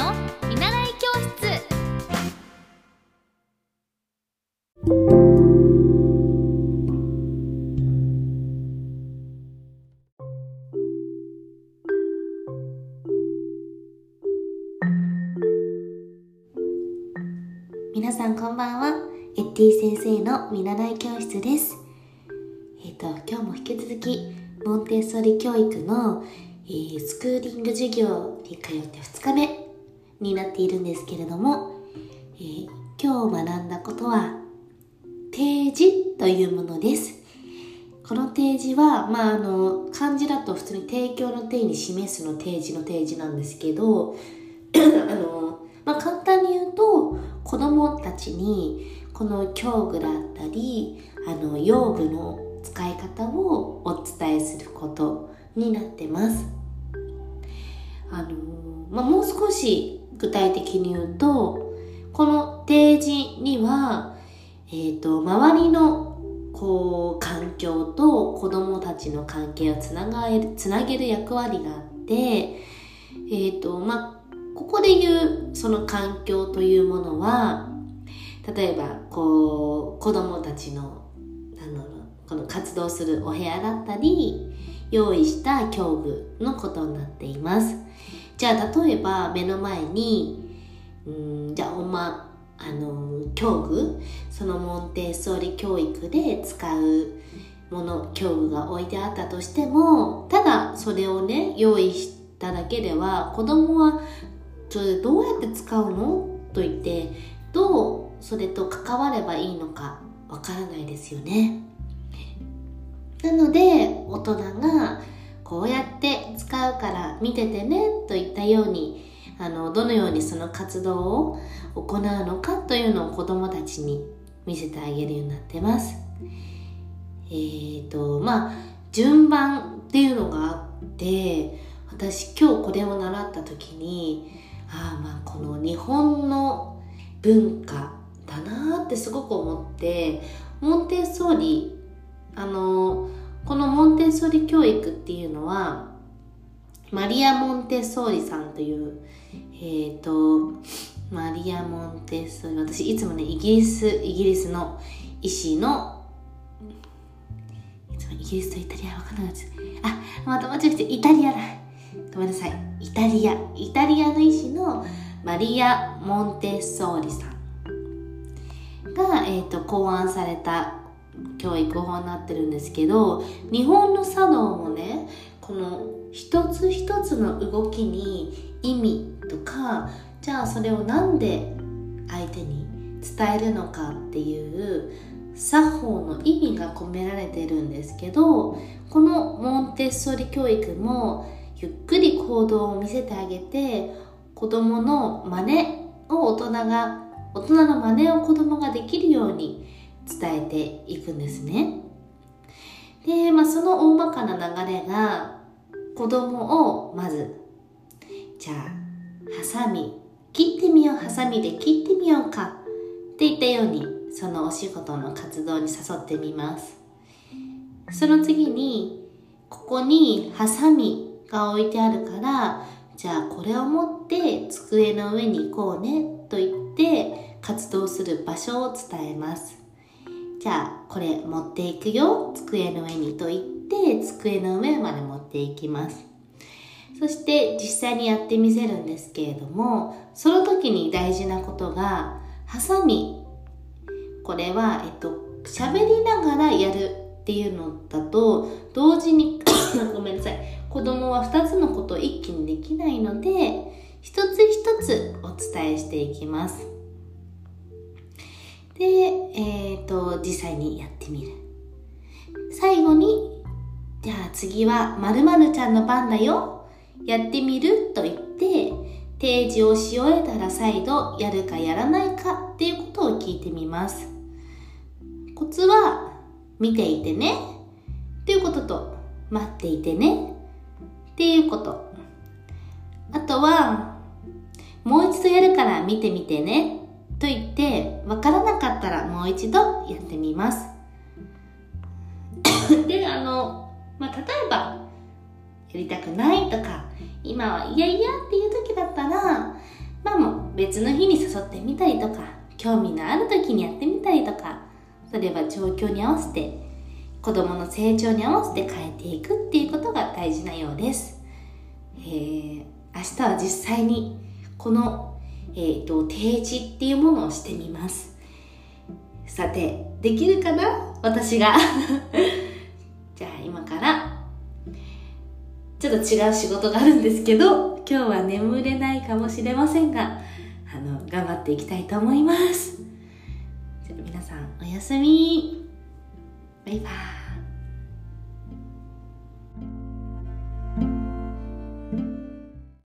の見習い教室。皆さんこんばんは。エッティ先生の見習い教室です。えっ、と今日も引き続きモンテッソリ教育の、えースクーリング授業に通って2日目。になっているんですけれども、えー今日学んだことは提示というものですこの提示は、まあ、あの漢字だと普通に提供の定に示すの提示の提示なんですけど あの、まあ、簡単に言うと子供たちにこの教具だったりあの用具の使い方をお伝えすることになってます。あのまあ、もう少し具体的に言うとこの提示には、えー、と周りのこう環境と子供たちの関係をつながつなげる役割があって、えーとまあ、ここで言うその環境というものは例えばこう子供たちのあのこの活動するお部屋だったり用意した教具のことになっています。じゃあ例えば目の前にうんじゃあおまあの教具そのモンテッソーリ教育で使うもの教具が置いてあったとしてもただそれをね用意しただけでは子供はそれどうやって使うの？と言ってどうそれと関わればいいのかわからないですよね。なので大人がこうやって使うから見ててねといったようにあのどのようにその活動を行うのかというのを子どもたちに見せてあげるようになってます。えーとまあ順番っていうのがあって私今日これを習った時にああまあこの日本の文化だなーってすごく思ってモンテッソーリあのこのモンテッソーリ教育っていうのはマリア・モンテッソーリさんというえっ、とマリア・モンテッソーリ私いつもねイギリスイギリスの医師のいつもイギリスとイタリアわかんなくなった。あまた間違えてイタリアだ。ごめんなさい。イタリア。イタリアの医師のマリア・モンテッソーリさんが、えー、と考案された教育法になってるんですけど日本の茶道もねこの一つ一つの動きに意味とかじゃあそれをなんで相手に伝えるのかっていう作法の意味が込められてるんですけどこのモンテッソリ教育もゆっくり行動を見せてあげて子供の真似を大人が大人の真似を子供ができるように伝えていくんですね。で、まあ、その大まかな流れが子供をまずじゃあハサミ切ってみようハサミで切ってみようかっていったようにそのお仕事の活動に誘ってみますその次にここにハサミが置いてあるからじゃあこれを持って机の上に行こうねと言って活動する場所を伝えますじゃあこれ持っていくよ。机の上にと言って机の上まで持っていきます。そして実際にやってみせるんですけれどもその時に大事なことがハサミ。これは、えっと、喋りながらやるっていうのだと同時に ごめんなさい。子供は2つのことを一気にできないので一つ一つお伝えしていきます。で、えっ、と実際にやってみる。最後にじゃあ次は〇〇ちゃんの番だよ。やってみると言って提示をし終えたら再度やるかやらないかっていうことを聞いてみます。コツは見ていてね。っていうことと待っていてね。っていうこと。あとはもう一度やるから見てみてね。と言ってう一度やってみます。であの、まあ、例えばやりたくないとか今はいやいやっていう時だったらまあもう別の日に誘ってみたりとか興味のある時にやってみたりとかそれは状況に合わせて子供の成長に合わせて変えていくっていうことが大事なようです、えー、明日は実際にこの、えーと、提示っていうものをしてみます。さてできるかな？私が。じゃあ今から。ちょっと違う仕事があるんですけど今日は眠れないかもしれませんがあの頑張っていきたいと思います。じゃあ皆さんおやすみ。バイバイ。